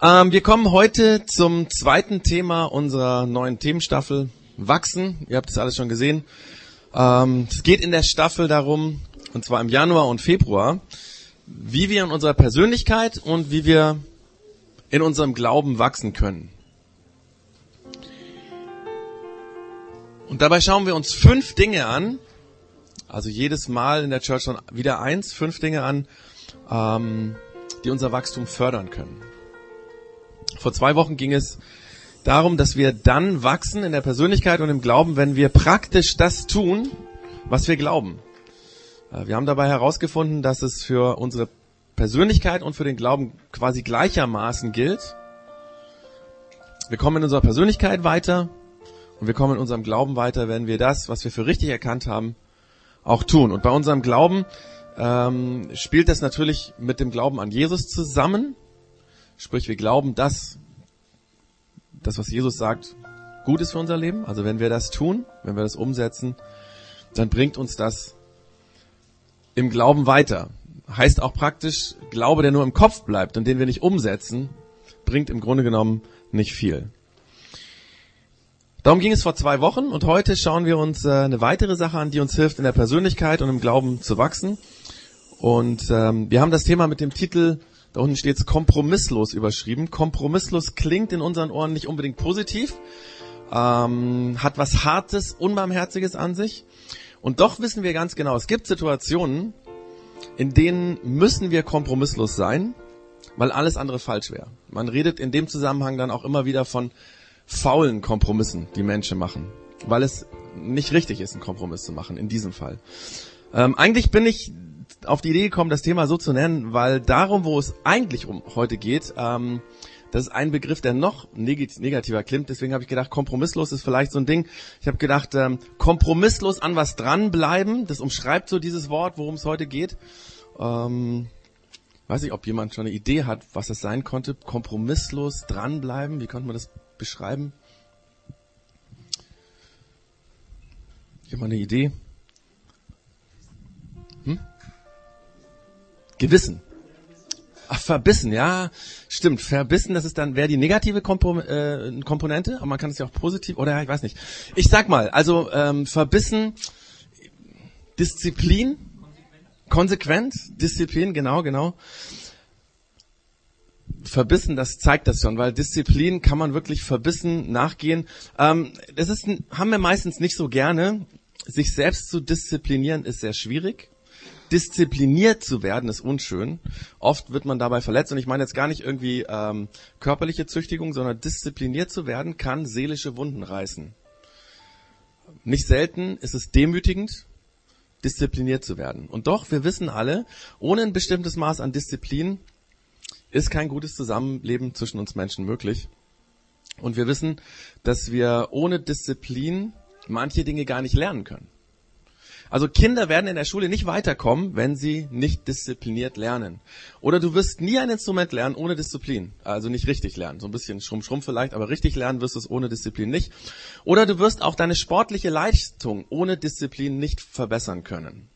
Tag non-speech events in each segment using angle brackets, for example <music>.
Ähm, wir kommen heute zum zweiten Thema unserer neuen Themenstaffel, Wachsen. Ihr habt das alles schon gesehen. Ähm, es geht in der Staffel darum, und zwar im Januar und Februar, wie wir in unserer Persönlichkeit und wie wir in unserem Glauben wachsen können. Und dabei schauen wir uns fünf Dinge an, also jedes Mal in der Church schon wieder eins, fünf Dinge an, ähm, die unser Wachstum fördern können. Vor zwei Wochen ging es darum, dass wir dann wachsen in der Persönlichkeit und im Glauben, wenn wir praktisch das tun, was wir glauben. Äh, wir haben dabei herausgefunden, dass es für unsere Persönlichkeit und für den Glauben quasi gleichermaßen gilt. Wir kommen in unserer Persönlichkeit weiter und wir kommen in unserem Glauben weiter, wenn wir das, was wir für richtig erkannt haben, auch tun. Und bei unserem Glauben ähm, spielt das natürlich mit dem Glauben an Jesus zusammen. Sprich, wir glauben, dass das, was Jesus sagt, gut ist für unser Leben. Also wenn wir das tun, wenn wir das umsetzen, dann bringt uns das im Glauben weiter. Heißt auch praktisch, Glaube, der nur im Kopf bleibt und den wir nicht umsetzen, bringt im Grunde genommen nicht viel. Darum ging es vor zwei Wochen und heute schauen wir uns äh, eine weitere Sache an, die uns hilft, in der Persönlichkeit und im Glauben zu wachsen. Und ähm, wir haben das Thema mit dem Titel da unten steht es kompromisslos überschrieben. Kompromisslos klingt in unseren Ohren nicht unbedingt positiv, ähm, hat was Hartes, Unbarmherziges an sich. Und doch wissen wir ganz genau, es gibt Situationen, in denen müssen wir kompromisslos sein, weil alles andere falsch wäre. Man redet in dem Zusammenhang dann auch immer wieder von faulen Kompromissen, die Menschen machen, weil es nicht richtig ist, einen Kompromiss zu machen, in diesem Fall. Ähm, eigentlich bin ich auf die Idee gekommen, das Thema so zu nennen, weil darum, wo es eigentlich um heute geht, ähm, das ist ein Begriff, der noch negativer klingt. Deswegen habe ich gedacht, kompromisslos ist vielleicht so ein Ding. Ich habe gedacht, ähm, kompromisslos an was dranbleiben. Das umschreibt so dieses Wort, worum es heute geht. Ähm, weiß ich, ob jemand schon eine Idee hat, was das sein konnte. Kompromisslos dranbleiben. Wie konnte man das beschreiben? Jemand eine Idee? Gewissen. Ach, verbissen, ja, stimmt. Verbissen, das ist dann, wäre die negative Kompo äh, Komponente, aber man kann es ja auch positiv, oder ich weiß nicht. Ich sag mal, also ähm, verbissen, Disziplin, konsequent, Disziplin, genau, genau. Verbissen, das zeigt das schon, weil Disziplin kann man wirklich verbissen nachgehen. Ähm, das ist, haben wir meistens nicht so gerne. Sich selbst zu disziplinieren ist sehr schwierig diszipliniert zu werden, ist unschön. Oft wird man dabei verletzt und ich meine jetzt gar nicht irgendwie ähm, körperliche Züchtigung, sondern diszipliniert zu werden kann seelische Wunden reißen. Nicht selten ist es demütigend, diszipliniert zu werden. Und doch, wir wissen alle, ohne ein bestimmtes Maß an Disziplin ist kein gutes Zusammenleben zwischen uns Menschen möglich. Und wir wissen, dass wir ohne Disziplin manche Dinge gar nicht lernen können. Also Kinder werden in der Schule nicht weiterkommen, wenn sie nicht diszipliniert lernen. Oder du wirst nie ein Instrument lernen ohne Disziplin. Also nicht richtig lernen. So ein bisschen schrumm schrumm vielleicht, aber richtig lernen wirst du es ohne Disziplin nicht. Oder du wirst auch deine sportliche Leistung ohne Disziplin nicht verbessern können.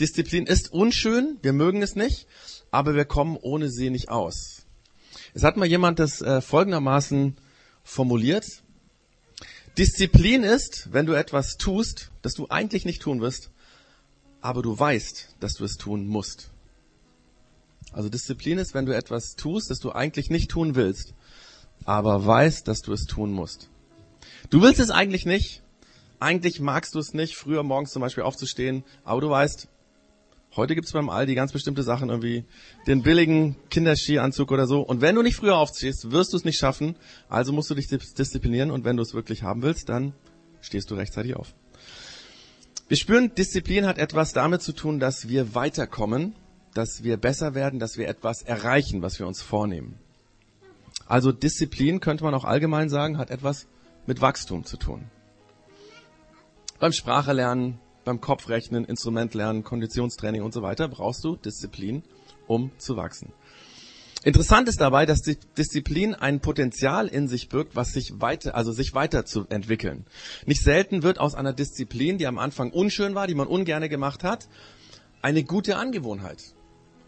Disziplin ist unschön, wir mögen es nicht, aber wir kommen ohne sie nicht aus. Es hat mal jemand das äh, folgendermaßen formuliert. Disziplin ist, wenn du etwas tust, das du eigentlich nicht tun wirst, aber du weißt, dass du es tun musst. Also Disziplin ist, wenn du etwas tust, das du eigentlich nicht tun willst, aber weißt, dass du es tun musst. Du willst es eigentlich nicht, eigentlich magst du es nicht, früher morgens zum Beispiel aufzustehen, aber du weißt, Heute gibt's beim Aldi ganz bestimmte Sachen, irgendwie den billigen Kinderskianzug oder so. Und wenn du nicht früher aufstehst, wirst du es nicht schaffen. Also musst du dich disziplinieren und wenn du es wirklich haben willst, dann stehst du rechtzeitig auf. Wir spüren, Disziplin hat etwas damit zu tun, dass wir weiterkommen, dass wir besser werden, dass wir etwas erreichen, was wir uns vornehmen. Also Disziplin könnte man auch allgemein sagen, hat etwas mit Wachstum zu tun. Beim Sprachelernen, beim Kopfrechnen, Instrumentlernen, Konditionstraining und so weiter brauchst du Disziplin, um zu wachsen. Interessant ist dabei, dass die Disziplin ein Potenzial in sich birgt, was sich weiter, also sich weiterzuentwickeln. Nicht selten wird aus einer Disziplin, die am Anfang unschön war, die man ungerne gemacht hat, eine gute Angewohnheit.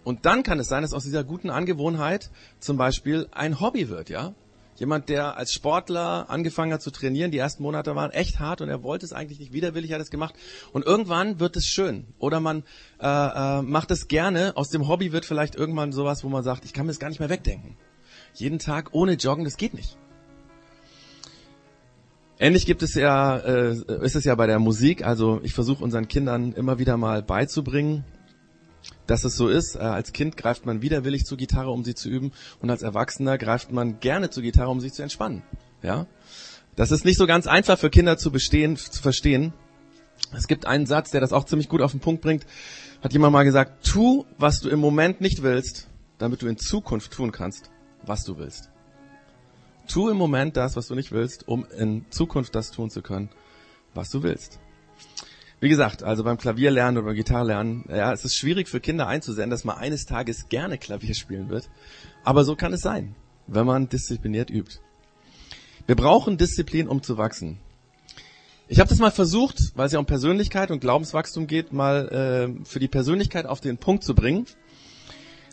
Und dann kann es sein, dass aus dieser guten Angewohnheit zum Beispiel ein Hobby wird, ja. Jemand, der als Sportler angefangen hat zu trainieren, die ersten Monate waren echt hart und er wollte es eigentlich nicht widerwillig, hat es gemacht. Und irgendwann wird es schön. Oder man äh, äh, macht es gerne. Aus dem Hobby wird vielleicht irgendwann sowas, wo man sagt, ich kann mir das gar nicht mehr wegdenken. Jeden Tag ohne Joggen, das geht nicht. Ähnlich gibt es ja, äh, ist es ja bei der Musik. Also ich versuche unseren Kindern immer wieder mal beizubringen, dass es so ist. Äh, als Kind greift man widerwillig zur Gitarre, um sie zu üben, und als Erwachsener greift man gerne zur Gitarre, um sich zu entspannen. Ja, das ist nicht so ganz einfach für Kinder zu bestehen, zu verstehen. Es gibt einen Satz, der das auch ziemlich gut auf den Punkt bringt. Hat jemand mal gesagt: Tu, was du im Moment nicht willst, damit du in Zukunft tun kannst, was du willst. Tu im Moment das, was du nicht willst, um in Zukunft das tun zu können, was du willst. Wie gesagt, also beim Klavierlernen oder Gitarrelernen, ja, es ist schwierig für Kinder einzusehen, dass man eines Tages gerne Klavier spielen wird. Aber so kann es sein, wenn man diszipliniert übt. Wir brauchen Disziplin, um zu wachsen. Ich habe das mal versucht, weil es ja um Persönlichkeit und Glaubenswachstum geht, mal äh, für die Persönlichkeit auf den Punkt zu bringen.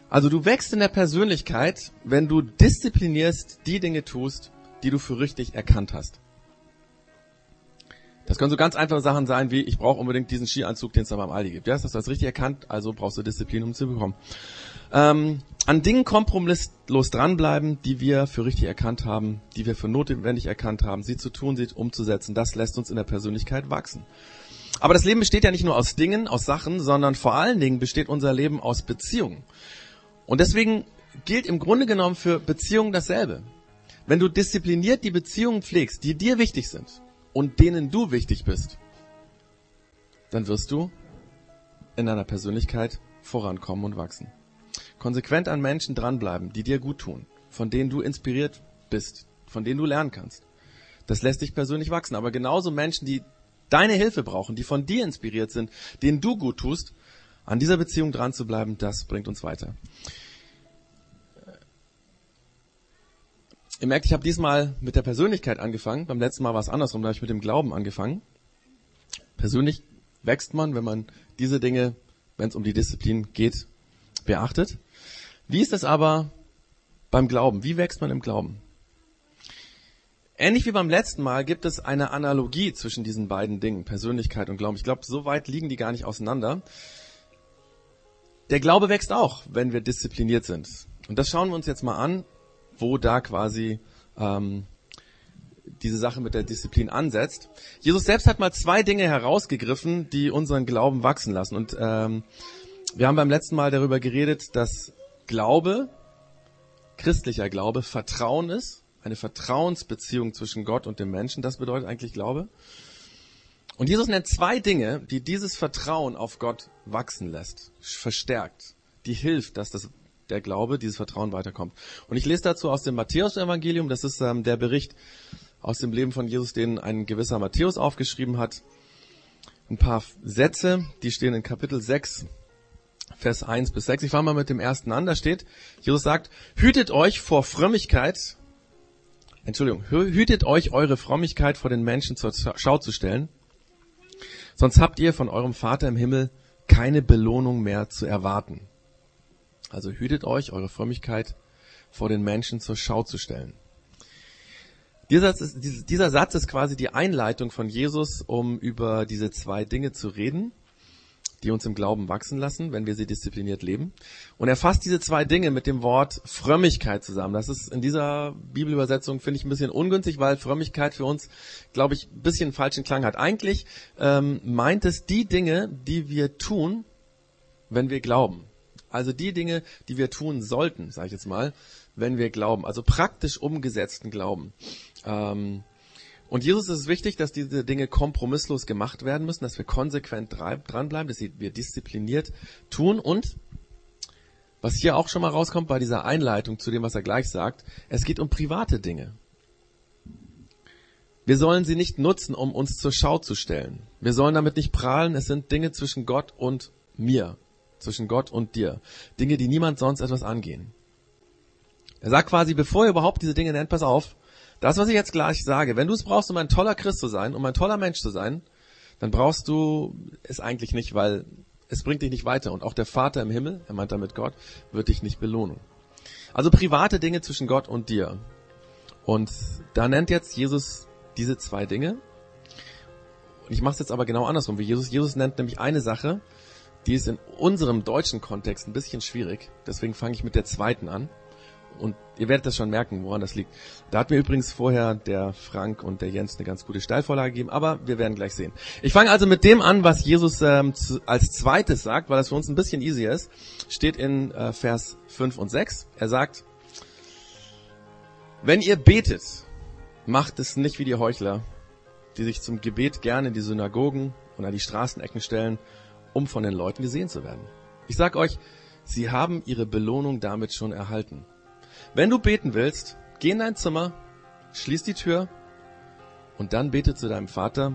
Also du wächst in der Persönlichkeit, wenn du disziplinierst die Dinge tust, die du für richtig erkannt hast. Das können so ganz einfache Sachen sein, wie ich brauche unbedingt diesen Skianzug, den es da beim Aldi gibt. Ja, hast du das richtig erkannt, also brauchst du Disziplin, um es zu bekommen. Ähm, an Dingen kompromisslos dranbleiben, die wir für richtig erkannt haben, die wir für notwendig erkannt haben, sie zu tun, sie umzusetzen, das lässt uns in der Persönlichkeit wachsen. Aber das Leben besteht ja nicht nur aus Dingen, aus Sachen, sondern vor allen Dingen besteht unser Leben aus Beziehungen. Und deswegen gilt im Grunde genommen für Beziehungen dasselbe. Wenn du diszipliniert die Beziehungen pflegst, die dir wichtig sind, und denen du wichtig bist, dann wirst du in deiner Persönlichkeit vorankommen und wachsen. Konsequent an Menschen dranbleiben, die dir gut tun, von denen du inspiriert bist, von denen du lernen kannst. Das lässt dich persönlich wachsen. Aber genauso Menschen, die deine Hilfe brauchen, die von dir inspiriert sind, denen du gut tust, an dieser Beziehung dran zu bleiben, das bringt uns weiter. Ihr merkt, ich habe diesmal mit der Persönlichkeit angefangen. Beim letzten Mal war es andersrum, da habe ich mit dem Glauben angefangen. Persönlich wächst man, wenn man diese Dinge, wenn es um die Disziplin geht, beachtet. Wie ist es aber beim Glauben? Wie wächst man im Glauben? Ähnlich wie beim letzten Mal gibt es eine Analogie zwischen diesen beiden Dingen, Persönlichkeit und Glauben. Ich glaube, so weit liegen die gar nicht auseinander. Der Glaube wächst auch, wenn wir diszipliniert sind. Und das schauen wir uns jetzt mal an wo da quasi ähm, diese Sache mit der Disziplin ansetzt. Jesus selbst hat mal zwei Dinge herausgegriffen, die unseren Glauben wachsen lassen. Und ähm, wir haben beim letzten Mal darüber geredet, dass Glaube, christlicher Glaube, Vertrauen ist, eine Vertrauensbeziehung zwischen Gott und dem Menschen. Das bedeutet eigentlich Glaube. Und Jesus nennt zwei Dinge, die dieses Vertrauen auf Gott wachsen lässt, verstärkt, die hilft, dass das der Glaube, dieses Vertrauen weiterkommt. Und ich lese dazu aus dem Matthäus-Evangelium, das ist ähm, der Bericht aus dem Leben von Jesus, den ein gewisser Matthäus aufgeschrieben hat. Ein paar Sätze, die stehen in Kapitel 6, Vers 1 bis 6. Ich fange mal mit dem ersten an, da steht, Jesus sagt, hütet euch vor Frömmigkeit, Entschuldigung, hütet euch eure Frömmigkeit vor den Menschen zur Schau zu stellen, sonst habt ihr von eurem Vater im Himmel keine Belohnung mehr zu erwarten. Also hütet euch, eure Frömmigkeit vor den Menschen zur Schau zu stellen. Dieser Satz, ist, dieser Satz ist quasi die Einleitung von Jesus, um über diese zwei Dinge zu reden, die uns im Glauben wachsen lassen, wenn wir sie diszipliniert leben. Und er fasst diese zwei Dinge mit dem Wort Frömmigkeit zusammen. Das ist in dieser Bibelübersetzung, finde ich, ein bisschen ungünstig, weil Frömmigkeit für uns, glaube ich, ein bisschen falschen Klang hat. Eigentlich ähm, meint es die Dinge, die wir tun, wenn wir glauben. Also die Dinge, die wir tun sollten, sage ich jetzt mal, wenn wir glauben. Also praktisch umgesetzten Glauben. Ähm, und Jesus ist es wichtig, dass diese Dinge kompromisslos gemacht werden müssen, dass wir konsequent dranbleiben, dass wir diszipliniert tun und was hier auch schon mal rauskommt bei dieser Einleitung zu dem, was er gleich sagt, es geht um private Dinge. Wir sollen sie nicht nutzen, um uns zur Schau zu stellen. Wir sollen damit nicht prahlen, es sind Dinge zwischen Gott und mir zwischen Gott und dir. Dinge, die niemand sonst etwas angehen. Er sagt quasi, bevor er überhaupt diese Dinge nennt, pass auf, das, was ich jetzt gleich sage, wenn du es brauchst, um ein toller Christ zu sein, um ein toller Mensch zu sein, dann brauchst du es eigentlich nicht, weil es bringt dich nicht weiter. Und auch der Vater im Himmel, er meint damit Gott, wird dich nicht belohnen. Also private Dinge zwischen Gott und dir. Und da nennt jetzt Jesus diese zwei Dinge. Und ich mache es jetzt aber genau andersrum wie Jesus. Jesus nennt nämlich eine Sache, die ist in unserem deutschen Kontext ein bisschen schwierig. Deswegen fange ich mit der zweiten an. Und ihr werdet das schon merken, woran das liegt. Da hat mir übrigens vorher der Frank und der Jens eine ganz gute Steilvorlage gegeben, aber wir werden gleich sehen. Ich fange also mit dem an, was Jesus ähm, zu, als zweites sagt, weil das für uns ein bisschen easier ist. Steht in äh, Vers 5 und 6. Er sagt, wenn ihr betet, macht es nicht wie die Heuchler, die sich zum Gebet gerne in die Synagogen und an die Straßenecken stellen, um von den Leuten gesehen zu werden. Ich sag euch, sie haben ihre Belohnung damit schon erhalten. Wenn du beten willst, geh in dein Zimmer, schließ die Tür und dann bete zu deinem Vater,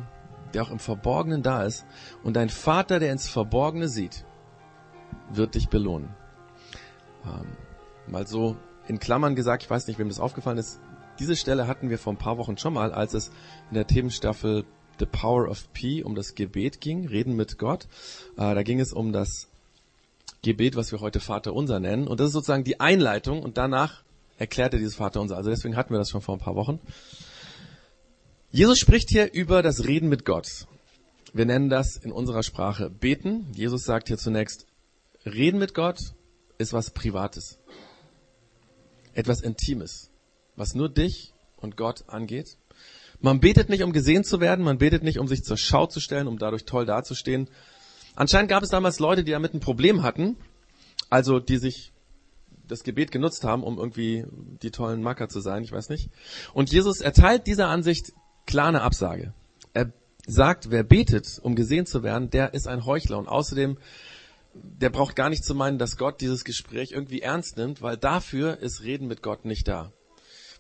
der auch im Verborgenen da ist. Und dein Vater, der ins Verborgene sieht, wird dich belohnen. Ähm, mal so in Klammern gesagt, ich weiß nicht, wem das aufgefallen ist, diese Stelle hatten wir vor ein paar Wochen schon mal, als es in der Themenstaffel The Power of P um das Gebet ging, Reden mit Gott. Äh, da ging es um das Gebet, was wir heute Vater unser nennen. Und das ist sozusagen die Einleitung und danach erklärt er dieses Vater unser. Also deswegen hatten wir das schon vor ein paar Wochen. Jesus spricht hier über das Reden mit Gott. Wir nennen das in unserer Sprache beten. Jesus sagt hier zunächst, Reden mit Gott ist was Privates. Etwas Intimes, was nur dich und Gott angeht. Man betet nicht, um gesehen zu werden, man betet nicht, um sich zur Schau zu stellen, um dadurch toll dazustehen. Anscheinend gab es damals Leute, die damit ein Problem hatten, also die sich das Gebet genutzt haben, um irgendwie die tollen Macker zu sein, ich weiß nicht. Und Jesus erteilt dieser Ansicht klar eine Absage. Er sagt, wer betet, um gesehen zu werden, der ist ein Heuchler. Und außerdem, der braucht gar nicht zu meinen, dass Gott dieses Gespräch irgendwie ernst nimmt, weil dafür ist Reden mit Gott nicht da.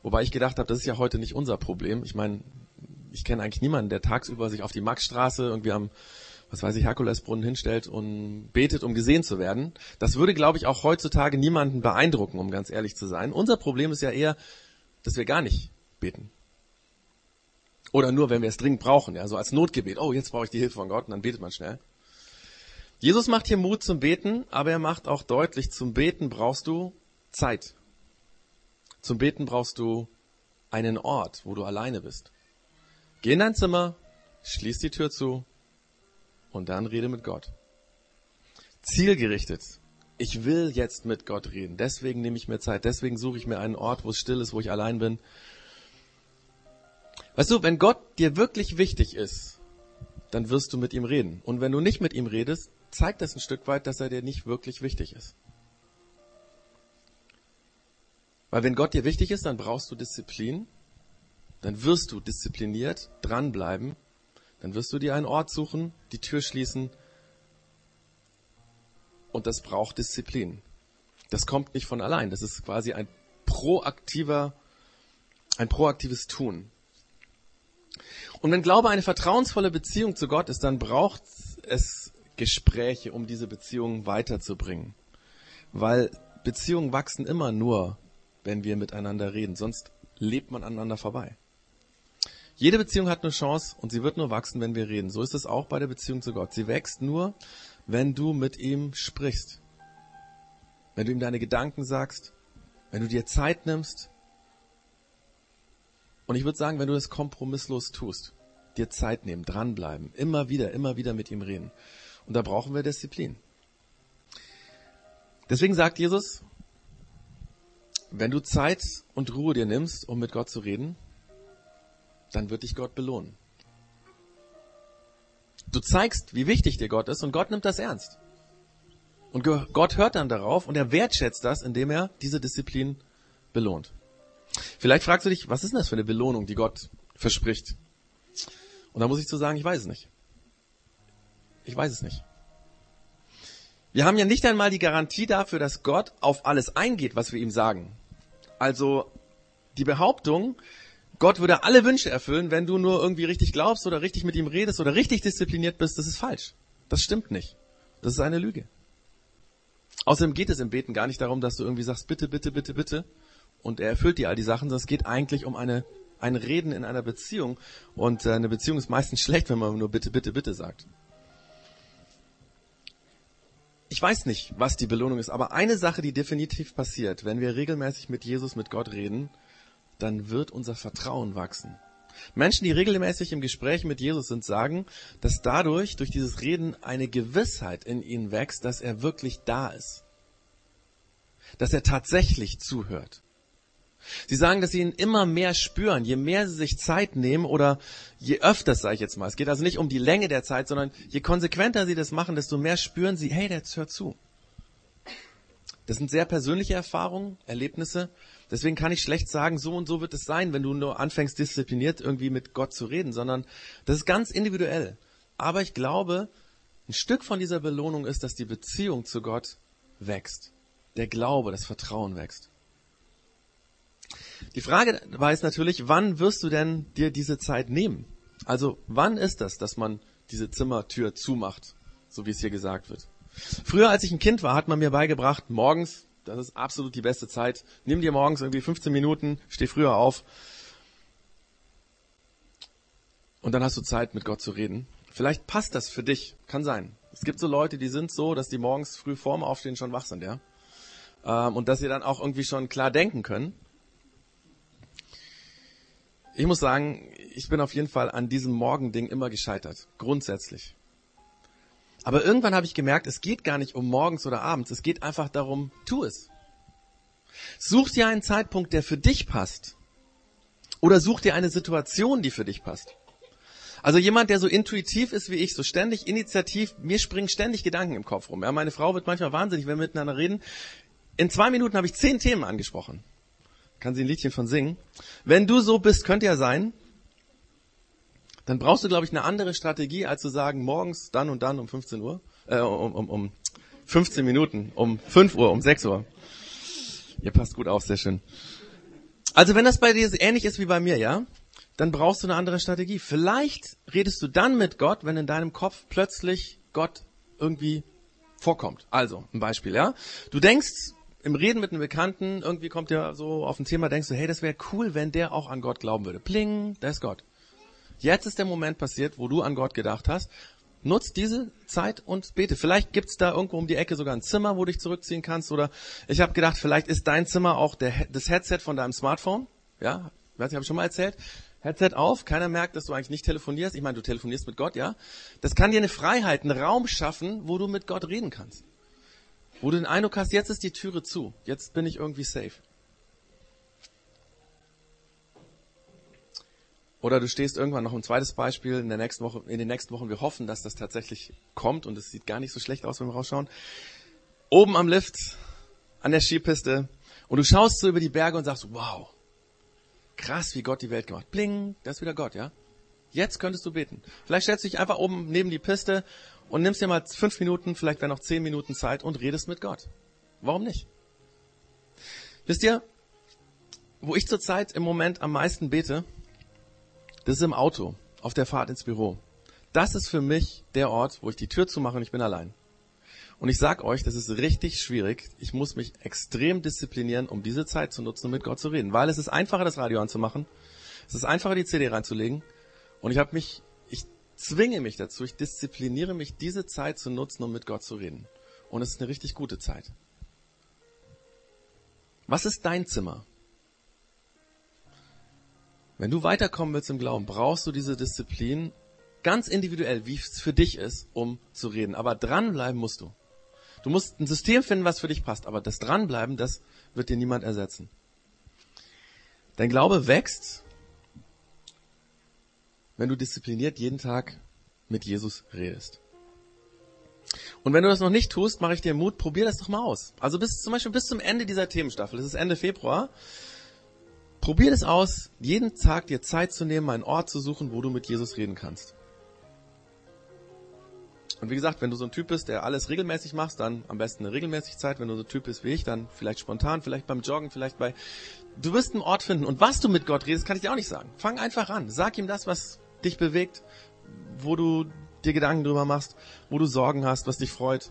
Wobei ich gedacht habe, das ist ja heute nicht unser Problem. Ich meine, ich kenne eigentlich niemanden, der tagsüber sich auf die Maxstraße irgendwie am, was weiß ich, Herkulesbrunnen hinstellt und betet, um gesehen zu werden. Das würde, glaube ich, auch heutzutage niemanden beeindrucken, um ganz ehrlich zu sein. Unser Problem ist ja eher, dass wir gar nicht beten. Oder nur, wenn wir es dringend brauchen, ja, so als Notgebet. Oh, jetzt brauche ich die Hilfe von Gott und dann betet man schnell. Jesus macht hier Mut zum Beten, aber er macht auch deutlich, zum Beten brauchst du Zeit. Zum Beten brauchst du einen Ort, wo du alleine bist. Geh in dein Zimmer, schließ die Tür zu und dann rede mit Gott. Zielgerichtet. Ich will jetzt mit Gott reden. Deswegen nehme ich mir Zeit. Deswegen suche ich mir einen Ort, wo es still ist, wo ich allein bin. Weißt du, wenn Gott dir wirklich wichtig ist, dann wirst du mit ihm reden. Und wenn du nicht mit ihm redest, zeigt das ein Stück weit, dass er dir nicht wirklich wichtig ist. Weil wenn Gott dir wichtig ist, dann brauchst du Disziplin, dann wirst du diszipliniert dranbleiben, dann wirst du dir einen Ort suchen, die Tür schließen und das braucht Disziplin. Das kommt nicht von allein, das ist quasi ein proaktiver, ein proaktives Tun. Und wenn Glaube eine vertrauensvolle Beziehung zu Gott ist, dann braucht es Gespräche, um diese Beziehung weiterzubringen. Weil Beziehungen wachsen immer nur, wenn wir miteinander reden. Sonst lebt man aneinander vorbei. Jede Beziehung hat eine Chance und sie wird nur wachsen, wenn wir reden. So ist es auch bei der Beziehung zu Gott. Sie wächst nur, wenn du mit ihm sprichst. Wenn du ihm deine Gedanken sagst, wenn du dir Zeit nimmst. Und ich würde sagen, wenn du das kompromisslos tust, dir Zeit nehmen, dranbleiben, immer wieder, immer wieder mit ihm reden. Und da brauchen wir Disziplin. Deswegen sagt Jesus, wenn du Zeit und Ruhe dir nimmst, um mit Gott zu reden, dann wird dich Gott belohnen. Du zeigst, wie wichtig dir Gott ist und Gott nimmt das ernst. Und Gott hört dann darauf und er wertschätzt das, indem er diese Disziplin belohnt. Vielleicht fragst du dich, was ist denn das für eine Belohnung, die Gott verspricht? Und da muss ich zu sagen, ich weiß es nicht. Ich weiß es nicht. Wir haben ja nicht einmal die Garantie dafür, dass Gott auf alles eingeht, was wir ihm sagen. Also die Behauptung, Gott würde alle Wünsche erfüllen, wenn du nur irgendwie richtig glaubst oder richtig mit ihm redest oder richtig diszipliniert bist, das ist falsch. Das stimmt nicht. Das ist eine Lüge. Außerdem geht es im Beten gar nicht darum, dass du irgendwie sagst, bitte, bitte, bitte, bitte. Und er erfüllt dir all die Sachen, sondern es geht eigentlich um eine, ein Reden in einer Beziehung. Und äh, eine Beziehung ist meistens <laughs> schlecht, wenn man nur bitte, bitte, bitte sagt. Ich weiß nicht, was die Belohnung ist, aber eine Sache, die definitiv passiert, wenn wir regelmäßig mit Jesus, mit Gott reden, dann wird unser Vertrauen wachsen. Menschen, die regelmäßig im Gespräch mit Jesus sind, sagen, dass dadurch, durch dieses Reden, eine Gewissheit in ihnen wächst, dass er wirklich da ist. Dass er tatsächlich zuhört. Sie sagen, dass sie ihn immer mehr spüren, je mehr sie sich Zeit nehmen oder je öfter, sage ich jetzt mal. Es geht also nicht um die Länge der Zeit, sondern je konsequenter sie das machen, desto mehr spüren sie, hey, der hört zu. Das sind sehr persönliche Erfahrungen, Erlebnisse. Deswegen kann ich schlecht sagen, so und so wird es sein, wenn du nur anfängst, diszipliniert irgendwie mit Gott zu reden, sondern das ist ganz individuell. Aber ich glaube, ein Stück von dieser Belohnung ist, dass die Beziehung zu Gott wächst. Der Glaube, das Vertrauen wächst. Die Frage dabei ist natürlich, wann wirst du denn dir diese Zeit nehmen? Also wann ist das, dass man diese Zimmertür zumacht, so wie es hier gesagt wird? Früher, als ich ein Kind war, hat man mir beigebracht, morgens, das ist absolut die beste Zeit, nimm dir morgens irgendwie 15 Minuten, steh früher auf und dann hast du Zeit, mit Gott zu reden. Vielleicht passt das für dich, kann sein. Es gibt so Leute, die sind so, dass die morgens früh vorm Aufstehen schon wach sind, ja. Ähm, und dass sie dann auch irgendwie schon klar denken können. Ich muss sagen, ich bin auf jeden Fall an diesem Morgending immer gescheitert. Grundsätzlich. Aber irgendwann habe ich gemerkt, es geht gar nicht um morgens oder abends. Es geht einfach darum, tu es. Such dir einen Zeitpunkt, der für dich passt. Oder such dir eine Situation, die für dich passt. Also jemand, der so intuitiv ist wie ich, so ständig initiativ, mir springen ständig Gedanken im Kopf rum. Ja, meine Frau wird manchmal wahnsinnig, wenn wir miteinander reden. In zwei Minuten habe ich zehn Themen angesprochen kann sie ein Liedchen von singen. Wenn du so bist, könnte ja sein, dann brauchst du, glaube ich, eine andere Strategie, als zu sagen, morgens, dann und dann um 15 Uhr, äh, um, um, um 15 Minuten, um 5 Uhr, um 6 Uhr. Ihr passt gut auf, sehr schön. Also wenn das bei dir ähnlich ist wie bei mir, ja, dann brauchst du eine andere Strategie. Vielleicht redest du dann mit Gott, wenn in deinem Kopf plötzlich Gott irgendwie vorkommt. Also, ein Beispiel, ja. Du denkst, im Reden mit einem Bekannten, irgendwie kommt dir so auf ein Thema, denkst du, hey, das wäre cool, wenn der auch an Gott glauben würde. Pling, da ist Gott. Jetzt ist der Moment passiert, wo du an Gott gedacht hast. Nutz diese Zeit und bete. Vielleicht gibt's da irgendwo um die Ecke sogar ein Zimmer, wo du dich zurückziehen kannst. Oder ich habe gedacht, vielleicht ist dein Zimmer auch der, das Headset von deinem Smartphone. Ja, weiß ich, habe ich schon mal erzählt. Headset auf, keiner merkt, dass du eigentlich nicht telefonierst. Ich meine, du telefonierst mit Gott, ja. Das kann dir eine Freiheit, einen Raum schaffen, wo du mit Gott reden kannst. Wo du den Eindruck hast, jetzt ist die Türe zu, jetzt bin ich irgendwie safe. Oder du stehst irgendwann noch ein zweites Beispiel in der nächsten Woche, in den nächsten Wochen. Wir hoffen, dass das tatsächlich kommt und es sieht gar nicht so schlecht aus, wenn wir rausschauen. Oben am Lift, an der Skipiste und du schaust so über die Berge und sagst, wow, krass, wie Gott die Welt gemacht. Bling, das ist wieder Gott, ja? Jetzt könntest du beten. Vielleicht stellst du dich einfach oben neben die Piste und nimmst dir mal fünf Minuten, vielleicht wäre noch zehn Minuten Zeit und redest mit Gott. Warum nicht? Wisst ihr, wo ich zurzeit im Moment am meisten bete, das ist im Auto, auf der Fahrt ins Büro. Das ist für mich der Ort, wo ich die Tür zumache und ich bin allein. Und ich sag euch, das ist richtig schwierig. Ich muss mich extrem disziplinieren, um diese Zeit zu nutzen, um mit Gott zu reden. Weil es ist einfacher, das Radio anzumachen. Es ist einfacher, die CD reinzulegen. Und ich habe mich zwinge mich dazu, ich diszipliniere mich, diese Zeit zu nutzen, um mit Gott zu reden. Und es ist eine richtig gute Zeit. Was ist dein Zimmer? Wenn du weiterkommen willst im Glauben, brauchst du diese Disziplin ganz individuell, wie es für dich ist, um zu reden. Aber dranbleiben musst du. Du musst ein System finden, was für dich passt. Aber das Dranbleiben, das wird dir niemand ersetzen. Dein Glaube wächst, wenn du diszipliniert jeden Tag mit Jesus redest. Und wenn du das noch nicht tust, mache ich dir Mut, probier das doch mal aus. Also bis zum Beispiel bis zum Ende dieser Themenstaffel, das ist Ende Februar, probier das aus, jeden Tag dir Zeit zu nehmen, einen Ort zu suchen, wo du mit Jesus reden kannst. Und wie gesagt, wenn du so ein Typ bist, der alles regelmäßig machst, dann am besten eine regelmäßige Zeit. Wenn du so ein Typ bist wie ich, dann vielleicht spontan, vielleicht beim Joggen, vielleicht bei... Du wirst einen Ort finden. Und was du mit Gott redest, kann ich dir auch nicht sagen. Fang einfach an. Sag ihm das, was dich bewegt, wo du dir Gedanken drüber machst, wo du Sorgen hast, was dich freut.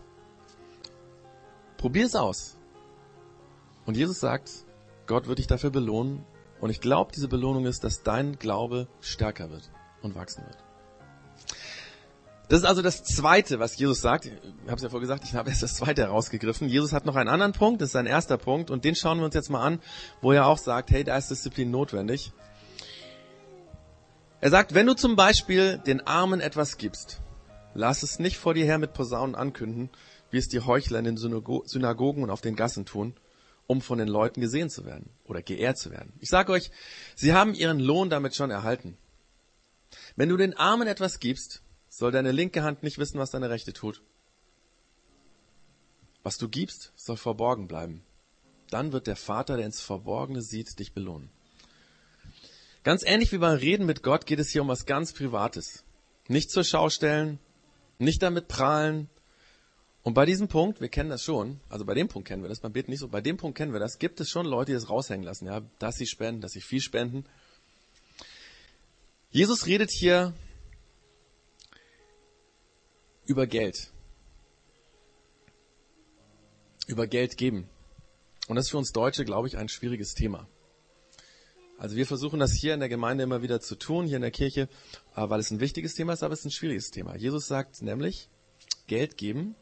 Probier es aus. Und Jesus sagt, Gott wird dich dafür belohnen. Und ich glaube, diese Belohnung ist, dass dein Glaube stärker wird und wachsen wird. Das ist also das Zweite, was Jesus sagt. Ich habe es ja vorher gesagt, ich habe erst das Zweite herausgegriffen. Jesus hat noch einen anderen Punkt, das ist sein erster Punkt, und den schauen wir uns jetzt mal an, wo er auch sagt, hey, da ist Disziplin notwendig. Er sagt, wenn du zum Beispiel den Armen etwas gibst, lass es nicht vor dir her mit Posaunen ankünden, wie es die Heuchler in den Synagogen und auf den Gassen tun, um von den Leuten gesehen zu werden oder geehrt zu werden. Ich sage euch, sie haben ihren Lohn damit schon erhalten. Wenn du den Armen etwas gibst, soll deine linke Hand nicht wissen, was deine rechte tut. Was du gibst, soll verborgen bleiben. Dann wird der Vater, der ins Verborgene sieht, dich belohnen. Ganz ähnlich wie beim Reden mit Gott geht es hier um was ganz Privates. Nicht zur Schau stellen, nicht damit prahlen. Und bei diesem Punkt, wir kennen das schon, also bei dem Punkt kennen wir das, beim Beten nicht so, bei dem Punkt kennen wir das, gibt es schon Leute, die das raushängen lassen, ja, dass sie spenden, dass sie viel spenden. Jesus redet hier über Geld. Über Geld geben. Und das ist für uns Deutsche, glaube ich, ein schwieriges Thema. Also wir versuchen das hier in der Gemeinde immer wieder zu tun, hier in der Kirche, äh, weil es ein wichtiges Thema ist, aber es ist ein schwieriges Thema. Jesus sagt nämlich, Geld geben,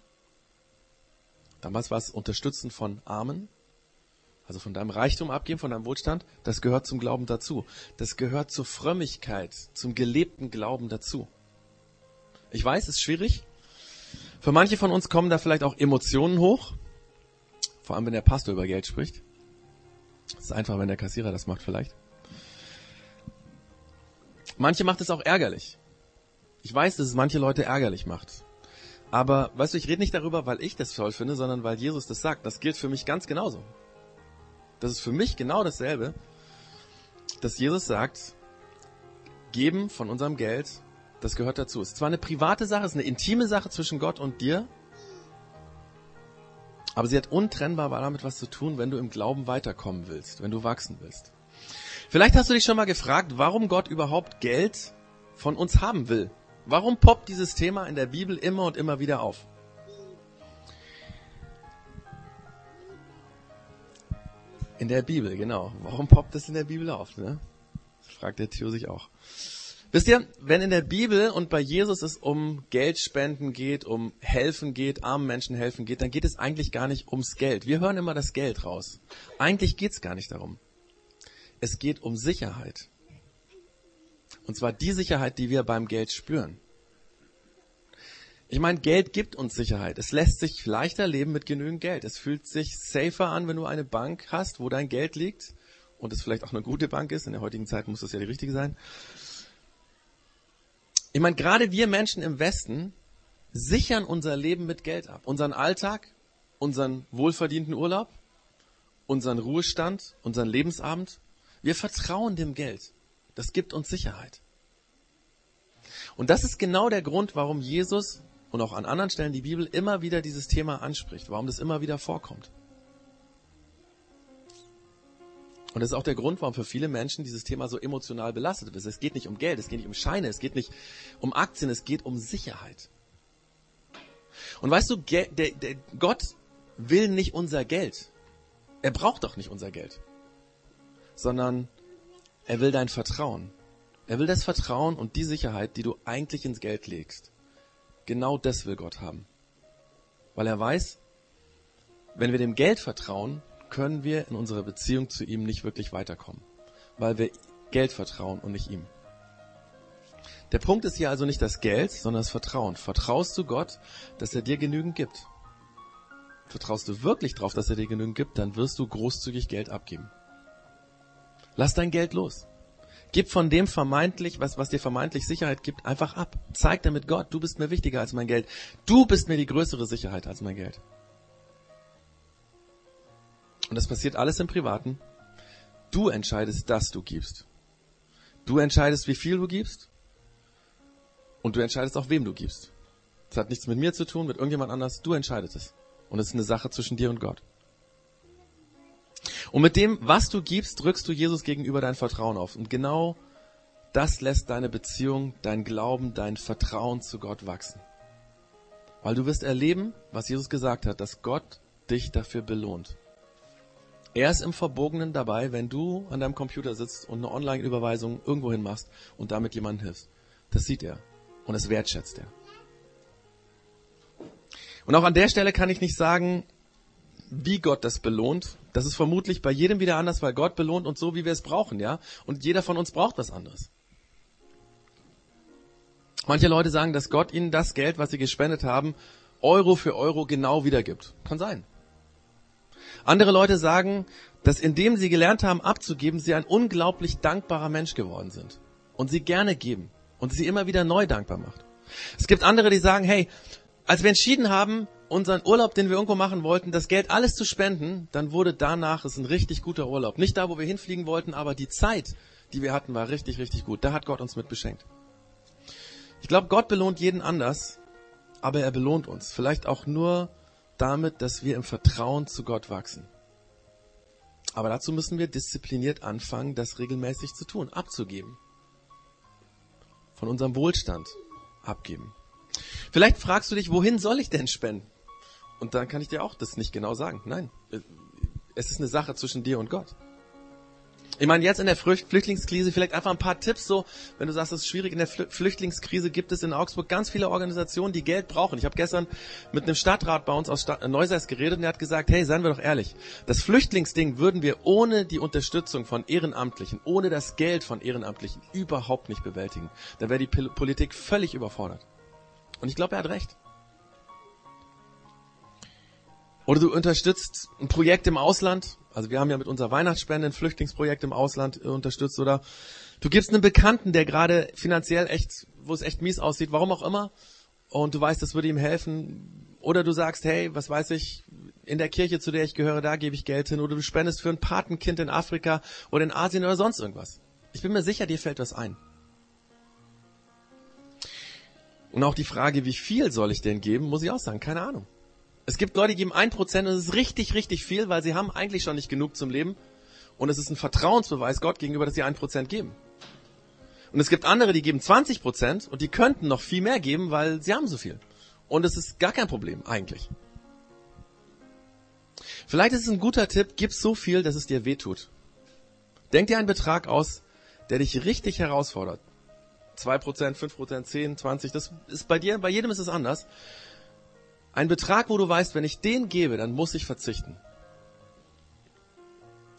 damals war es Unterstützen von Armen, also von deinem Reichtum abgeben, von deinem Wohlstand, das gehört zum Glauben dazu. Das gehört zur Frömmigkeit, zum gelebten Glauben dazu. Ich weiß, es ist schwierig, für manche von uns kommen da vielleicht auch Emotionen hoch, vor allem wenn der Pastor über Geld spricht. Es ist einfach, wenn der Kassierer das macht vielleicht. Manche macht es auch ärgerlich. Ich weiß, dass es manche Leute ärgerlich macht. Aber, weißt du, ich rede nicht darüber, weil ich das toll finde, sondern weil Jesus das sagt. Das gilt für mich ganz genauso. Das ist für mich genau dasselbe, dass Jesus sagt, geben von unserem Geld das gehört dazu. Es ist zwar eine private Sache, es ist eine intime Sache zwischen Gott und dir, aber sie hat untrennbar damit was zu tun, wenn du im Glauben weiterkommen willst, wenn du wachsen willst. Vielleicht hast du dich schon mal gefragt, warum Gott überhaupt Geld von uns haben will. Warum poppt dieses Thema in der Bibel immer und immer wieder auf? In der Bibel, genau. Warum poppt das in der Bibel auf? Ne? Das fragt der Theo sich auch. Wisst ihr, wenn in der Bibel und bei Jesus es um Geldspenden geht, um helfen geht, armen Menschen helfen geht, dann geht es eigentlich gar nicht ums Geld. Wir hören immer das Geld raus. Eigentlich geht es gar nicht darum. Es geht um Sicherheit. Und zwar die Sicherheit, die wir beim Geld spüren. Ich meine, Geld gibt uns Sicherheit. Es lässt sich leichter leben mit genügend Geld. Es fühlt sich safer an, wenn du eine Bank hast, wo dein Geld liegt und es vielleicht auch eine gute Bank ist. In der heutigen Zeit muss das ja die richtige sein. Ich meine, gerade wir Menschen im Westen sichern unser Leben mit Geld ab. Unseren Alltag, unseren wohlverdienten Urlaub, unseren Ruhestand, unseren Lebensabend. Wir vertrauen dem Geld. Das gibt uns Sicherheit. Und das ist genau der Grund, warum Jesus und auch an anderen Stellen die Bibel immer wieder dieses Thema anspricht, warum das immer wieder vorkommt. Und das ist auch der Grund, warum für viele Menschen dieses Thema so emotional belastet ist. Es geht nicht um Geld, es geht nicht um Scheine, es geht nicht um Aktien, es geht um Sicherheit. Und weißt du, Gott will nicht unser Geld. Er braucht doch nicht unser Geld. Sondern er will dein Vertrauen. Er will das Vertrauen und die Sicherheit, die du eigentlich ins Geld legst. Genau das will Gott haben. Weil er weiß, wenn wir dem Geld vertrauen, können wir in unserer Beziehung zu ihm nicht wirklich weiterkommen, weil wir Geld vertrauen und nicht ihm. Der Punkt ist hier also nicht das Geld, sondern das Vertrauen. Vertraust du Gott, dass er dir genügend gibt? Vertraust du wirklich darauf, dass er dir genügend gibt, dann wirst du großzügig Geld abgeben. Lass dein Geld los. Gib von dem vermeintlich, was, was dir vermeintlich Sicherheit gibt, einfach ab. Zeig damit Gott, du bist mir wichtiger als mein Geld. Du bist mir die größere Sicherheit als mein Geld. Und das passiert alles im Privaten. Du entscheidest, dass du gibst. Du entscheidest, wie viel du gibst. Und du entscheidest auch, wem du gibst. Das hat nichts mit mir zu tun, mit irgendjemand anders. Du entscheidest es. Und es ist eine Sache zwischen dir und Gott. Und mit dem, was du gibst, drückst du Jesus gegenüber dein Vertrauen auf. Und genau das lässt deine Beziehung, dein Glauben, dein Vertrauen zu Gott wachsen. Weil du wirst erleben, was Jesus gesagt hat, dass Gott dich dafür belohnt. Er ist im Verborgenen dabei, wenn du an deinem Computer sitzt und eine Online-Überweisung irgendwohin machst und damit jemandem hilfst. Das sieht er und das wertschätzt er. Und auch an der Stelle kann ich nicht sagen, wie Gott das belohnt. Das ist vermutlich bei jedem wieder anders, weil Gott belohnt uns so, wie wir es brauchen, ja. Und jeder von uns braucht was anderes. Manche Leute sagen, dass Gott ihnen das Geld, was sie gespendet haben, Euro für Euro genau wiedergibt. Kann sein. Andere Leute sagen, dass indem sie gelernt haben abzugeben, sie ein unglaublich dankbarer Mensch geworden sind. Und sie gerne geben. Und sie immer wieder neu dankbar macht. Es gibt andere, die sagen, hey, als wir entschieden haben, unseren Urlaub, den wir irgendwo machen wollten, das Geld alles zu spenden, dann wurde danach es ein richtig guter Urlaub. Nicht da, wo wir hinfliegen wollten, aber die Zeit, die wir hatten, war richtig, richtig gut. Da hat Gott uns mit beschenkt. Ich glaube, Gott belohnt jeden anders, aber er belohnt uns. Vielleicht auch nur damit, dass wir im Vertrauen zu Gott wachsen. Aber dazu müssen wir diszipliniert anfangen, das regelmäßig zu tun, abzugeben. Von unserem Wohlstand abgeben. Vielleicht fragst du dich, wohin soll ich denn spenden? Und dann kann ich dir auch das nicht genau sagen. Nein, es ist eine Sache zwischen dir und Gott. Ich meine, jetzt in der Flüchtlingskrise vielleicht einfach ein paar Tipps so, wenn du sagst, es ist schwierig, in der Flüchtlingskrise gibt es in Augsburg ganz viele Organisationen, die Geld brauchen. Ich habe gestern mit einem Stadtrat bei uns aus Stadt, Neuseis geredet und der hat gesagt, hey, seien wir doch ehrlich, das Flüchtlingsding würden wir ohne die Unterstützung von Ehrenamtlichen, ohne das Geld von Ehrenamtlichen überhaupt nicht bewältigen. Da wäre die Politik völlig überfordert. Und ich glaube, er hat recht. Oder du unterstützt ein Projekt im Ausland. Also wir haben ja mit unserer Weihnachtsspende ein Flüchtlingsprojekt im Ausland äh, unterstützt. Oder du gibst einem Bekannten, der gerade finanziell echt, wo es echt mies aussieht, warum auch immer, und du weißt, das würde ihm helfen. Oder du sagst, hey, was weiß ich, in der Kirche, zu der ich gehöre, da gebe ich Geld hin. Oder du spendest für ein Patenkind in Afrika oder in Asien oder sonst irgendwas. Ich bin mir sicher, dir fällt was ein. Und auch die Frage, wie viel soll ich denn geben, muss ich auch sagen, keine Ahnung. Es gibt Leute, die geben ein Prozent und es ist richtig, richtig viel, weil sie haben eigentlich schon nicht genug zum Leben. Und es ist ein Vertrauensbeweis Gott gegenüber, dass sie ein Prozent geben. Und es gibt andere, die geben 20 Prozent und die könnten noch viel mehr geben, weil sie haben so viel. Und es ist gar kein Problem, eigentlich. Vielleicht ist es ein guter Tipp, gib so viel, dass es dir wehtut. Denk dir einen Betrag aus, der dich richtig herausfordert. 2%, 5%, 10, 20, das ist bei dir, bei jedem ist es anders. Ein Betrag, wo du weißt, wenn ich den gebe, dann muss ich verzichten.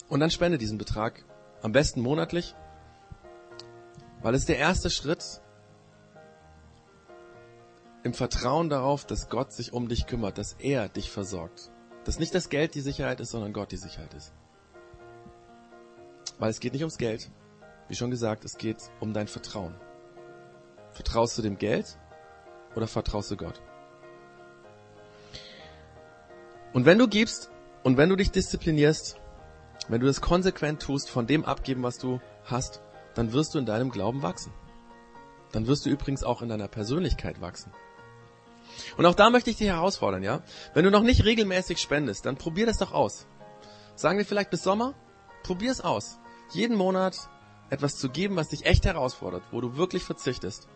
Und dann spende diesen Betrag. Am besten monatlich. Weil es der erste Schritt im Vertrauen darauf, dass Gott sich um dich kümmert, dass er dich versorgt. Dass nicht das Geld die Sicherheit ist, sondern Gott die Sicherheit ist. Weil es geht nicht ums Geld. Wie schon gesagt, es geht um dein Vertrauen. Vertraust du dem Geld oder vertraust du Gott? Und wenn du gibst und wenn du dich disziplinierst, wenn du das konsequent tust, von dem abgeben, was du hast, dann wirst du in deinem Glauben wachsen. Dann wirst du übrigens auch in deiner Persönlichkeit wachsen. Und auch da möchte ich dich herausfordern, ja? Wenn du noch nicht regelmäßig spendest, dann probier das doch aus. Sagen wir vielleicht bis Sommer? Probier es aus. Jeden Monat etwas zu geben, was dich echt herausfordert, wo du wirklich verzichtest.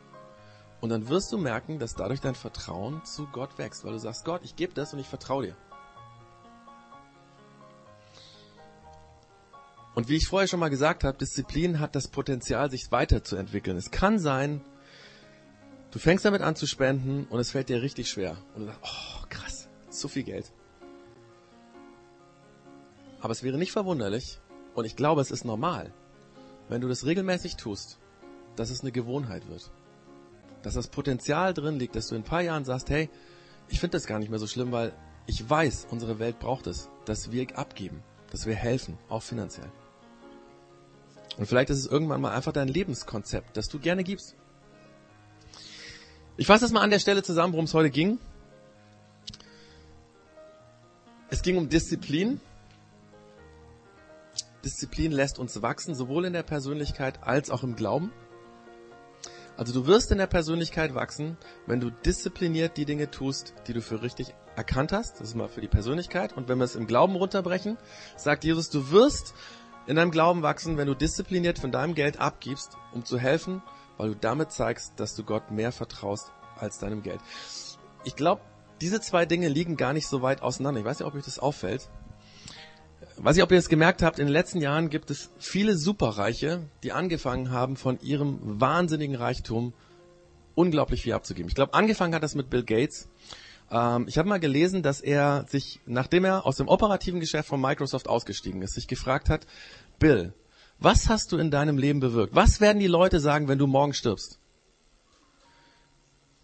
Und dann wirst du merken, dass dadurch dein Vertrauen zu Gott wächst, weil du sagst, Gott, ich gebe das und ich vertraue dir. Und wie ich vorher schon mal gesagt habe, Disziplin hat das Potenzial, sich weiterzuentwickeln. Es kann sein, du fängst damit an zu spenden und es fällt dir richtig schwer. Und du sagst, oh krass, so viel Geld. Aber es wäre nicht verwunderlich, und ich glaube, es ist normal, wenn du das regelmäßig tust, dass es eine Gewohnheit wird. Dass das Potenzial drin liegt, dass du in ein paar Jahren sagst, hey, ich finde das gar nicht mehr so schlimm, weil ich weiß, unsere Welt braucht es, dass wir abgeben, dass wir helfen, auch finanziell. Und vielleicht ist es irgendwann mal einfach dein Lebenskonzept, das du gerne gibst. Ich fasse es mal an der Stelle zusammen, worum es heute ging. Es ging um Disziplin. Disziplin lässt uns wachsen, sowohl in der Persönlichkeit als auch im Glauben. Also du wirst in der Persönlichkeit wachsen, wenn du diszipliniert die Dinge tust, die du für richtig erkannt hast. Das ist mal für die Persönlichkeit. Und wenn wir es im Glauben runterbrechen, sagt Jesus, du wirst in deinem Glauben wachsen, wenn du diszipliniert von deinem Geld abgibst, um zu helfen, weil du damit zeigst, dass du Gott mehr vertraust als deinem Geld. Ich glaube, diese zwei Dinge liegen gar nicht so weit auseinander. Ich weiß nicht, ob euch das auffällt. Weiß nicht, ob ihr es gemerkt habt, in den letzten Jahren gibt es viele Superreiche, die angefangen haben, von ihrem wahnsinnigen Reichtum unglaublich viel abzugeben. Ich glaube, angefangen hat das mit Bill Gates. Ähm, ich habe mal gelesen, dass er sich, nachdem er aus dem operativen Geschäft von Microsoft ausgestiegen ist, sich gefragt hat, Bill, was hast du in deinem Leben bewirkt? Was werden die Leute sagen, wenn du morgen stirbst?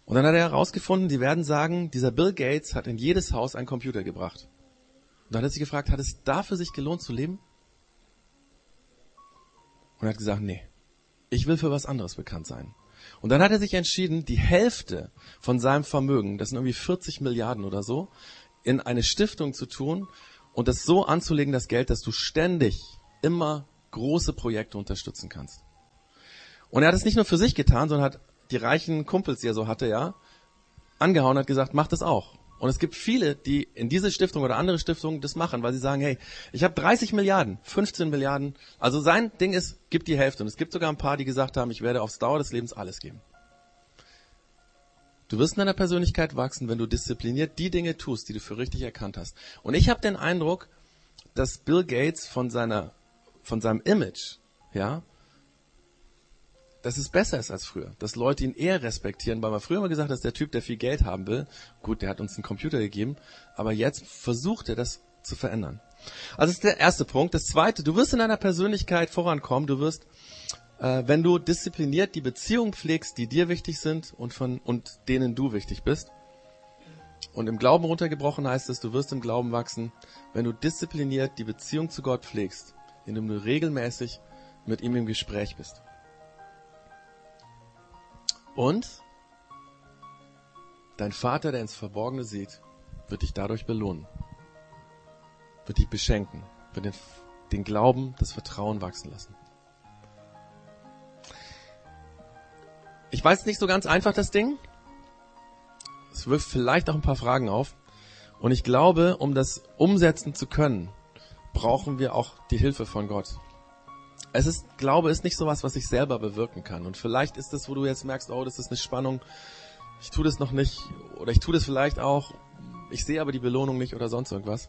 Und dann hat er herausgefunden, die werden sagen, dieser Bill Gates hat in jedes Haus einen Computer gebracht. Und dann hat er sich gefragt, hat es dafür sich gelohnt zu leben? Und er hat gesagt, nee, ich will für was anderes bekannt sein. Und dann hat er sich entschieden, die Hälfte von seinem Vermögen, das sind irgendwie 40 Milliarden oder so, in eine Stiftung zu tun und das so anzulegen, das Geld, dass du ständig immer große Projekte unterstützen kannst. Und er hat es nicht nur für sich getan, sondern hat die reichen Kumpels, die er so hatte, ja, angehauen, hat gesagt, mach das auch. Und es gibt viele, die in diese Stiftung oder andere Stiftungen das machen, weil sie sagen, hey, ich habe 30 Milliarden, 15 Milliarden. Also sein Ding ist, gib die Hälfte. Und es gibt sogar ein paar, die gesagt haben, ich werde aufs Dauer des Lebens alles geben. Du wirst in deiner Persönlichkeit wachsen, wenn du diszipliniert die Dinge tust, die du für richtig erkannt hast. Und ich habe den Eindruck, dass Bill Gates von seiner, von seinem Image, ja, dass es besser ist als früher, dass Leute ihn eher respektieren, weil man früher immer gesagt hat, dass der Typ, der viel Geld haben will, gut, der hat uns einen Computer gegeben, aber jetzt versucht er das zu verändern. Also das ist der erste Punkt. Das zweite, du wirst in deiner Persönlichkeit vorankommen, du wirst, äh, wenn du diszipliniert die Beziehungen pflegst, die dir wichtig sind und von und denen du wichtig bist. Und im Glauben runtergebrochen heißt es, du wirst im Glauben wachsen, wenn du diszipliniert die Beziehung zu Gott pflegst, indem du regelmäßig mit ihm im Gespräch bist. Und dein Vater, der ins Verborgene sieht, wird dich dadurch belohnen, wird dich beschenken, wird den, den Glauben, das Vertrauen wachsen lassen. Ich weiß nicht so ganz einfach das Ding. Es wirft vielleicht auch ein paar Fragen auf. Und ich glaube, um das umsetzen zu können, brauchen wir auch die Hilfe von Gott es ist, Glaube ist nicht sowas, was ich selber bewirken kann. Und vielleicht ist es, wo du jetzt merkst, oh, das ist eine Spannung, ich tue das noch nicht, oder ich tue das vielleicht auch, ich sehe aber die Belohnung nicht oder sonst irgendwas.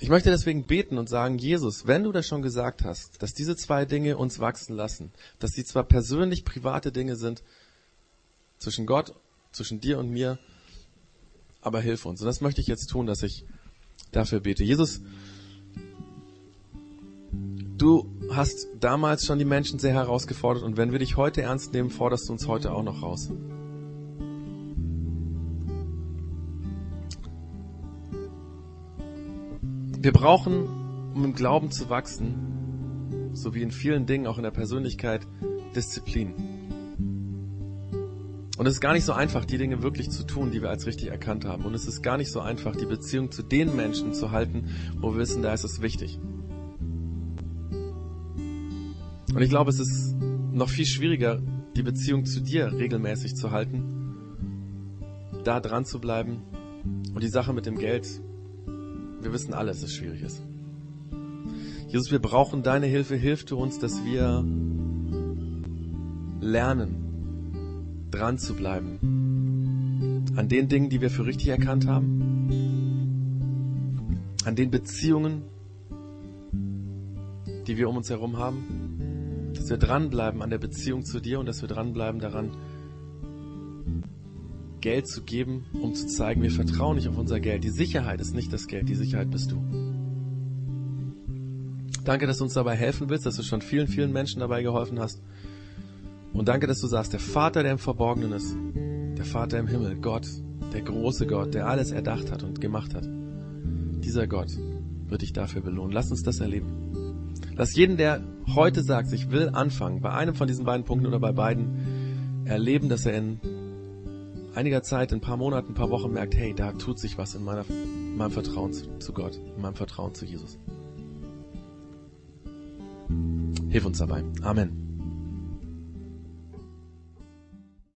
Ich möchte deswegen beten und sagen, Jesus, wenn du das schon gesagt hast, dass diese zwei Dinge uns wachsen lassen, dass sie zwar persönlich private Dinge sind, zwischen Gott, zwischen dir und mir, aber hilf uns. Und das möchte ich jetzt tun, dass ich dafür bete. Jesus, Du hast damals schon die Menschen sehr herausgefordert und wenn wir dich heute ernst nehmen, forderst du uns heute auch noch raus. Wir brauchen, um im Glauben zu wachsen, so wie in vielen Dingen, auch in der Persönlichkeit, Disziplin. Und es ist gar nicht so einfach, die Dinge wirklich zu tun, die wir als richtig erkannt haben. Und es ist gar nicht so einfach, die Beziehung zu den Menschen zu halten, wo wir wissen, da ist es wichtig. Und ich glaube, es ist noch viel schwieriger, die Beziehung zu dir regelmäßig zu halten, da dran zu bleiben. Und die Sache mit dem Geld, wir wissen alle, dass es schwierig ist. Jesus, wir brauchen deine Hilfe. Hilf du uns, dass wir lernen, dran zu bleiben. An den Dingen, die wir für richtig erkannt haben. An den Beziehungen, die wir um uns herum haben dass wir dranbleiben an der Beziehung zu dir und dass wir dranbleiben daran, Geld zu geben, um zu zeigen, wir vertrauen nicht auf unser Geld. Die Sicherheit ist nicht das Geld, die Sicherheit bist du. Danke, dass du uns dabei helfen willst, dass du schon vielen, vielen Menschen dabei geholfen hast. Und danke, dass du sagst, der Vater, der im Verborgenen ist, der Vater im Himmel, Gott, der große Gott, der alles erdacht hat und gemacht hat, dieser Gott wird dich dafür belohnen. Lass uns das erleben. Lass jeden, der heute sagt, ich will anfangen, bei einem von diesen beiden Punkten oder bei beiden, erleben, dass er in einiger Zeit, in ein paar Monaten, ein paar Wochen merkt, hey, da tut sich was in, meiner, in meinem Vertrauen zu Gott, in meinem Vertrauen zu Jesus. Hilf uns dabei. Amen.